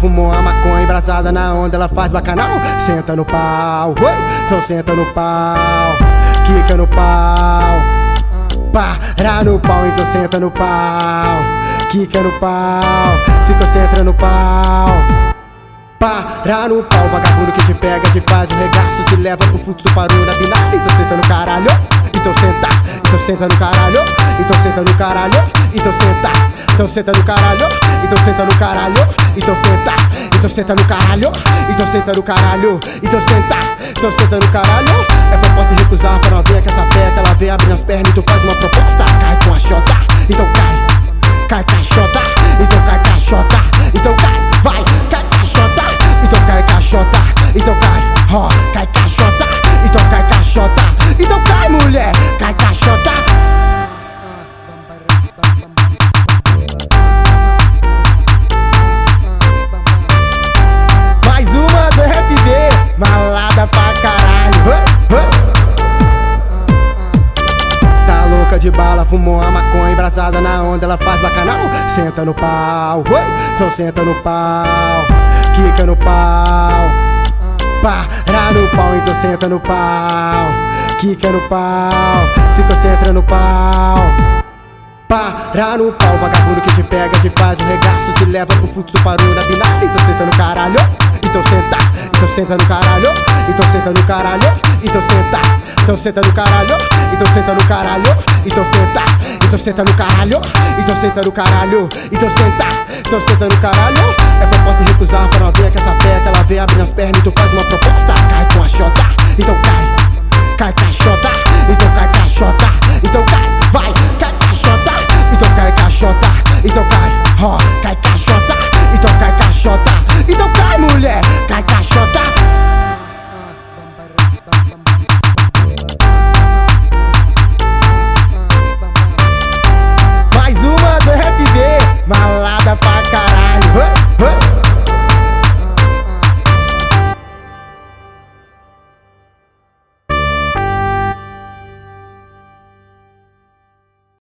fumou a maconha embrasada na onda, ela faz bacanal. Senta no pau, oi, só senta no pau, quica no pau. Para no pau, então senta no pau, quica no pau, se concentra no pau. Para no pau, vagabundo que te pega, te faz um regaço, te leva pro fluxo, parou na binária, então senta no caralho, então senta, então senta no caralho, então senta no caralho, então senta, então senta no caralho, então senta no caralho, então senta, então senta no caralho, então senta no caralho, então senta, então senta no caralho, é proposta recusar pra novinha que essa peca, ela vem abrir as pernas e tu faz uma proposta, cai com a xota, então cai, cai caixota, então cai caixota, então cai, vai, cai caixota, então cai caixota, então cai, ó, Louca de bala, fumou a maconha embrasada na onda, ela faz bacanal. Senta no pau, oi, só senta no pau, quica no pau. Para no pau, então senta no pau, quica no pau, se concentra no pau. Para no pau, vagabundo que te pega, te faz um regaço, te leva pro fluxo, parou na binária, então senta no caralho, então senta, então senta no caralho, então senta no caralho, então senta, então senta no caralho, então senta no caralho, então senta, então senta no caralho, então senta no caralho, então senta, então senta no caralho, é proposta recusar pra novinha que essa peca, ela vem abrir as pernas. E tu faz uma proposta, cai com a xota, então cai, cai caixota, então cai caixota, então cai, vai, cai caixota, então cai caixota, então cai, ó, cai.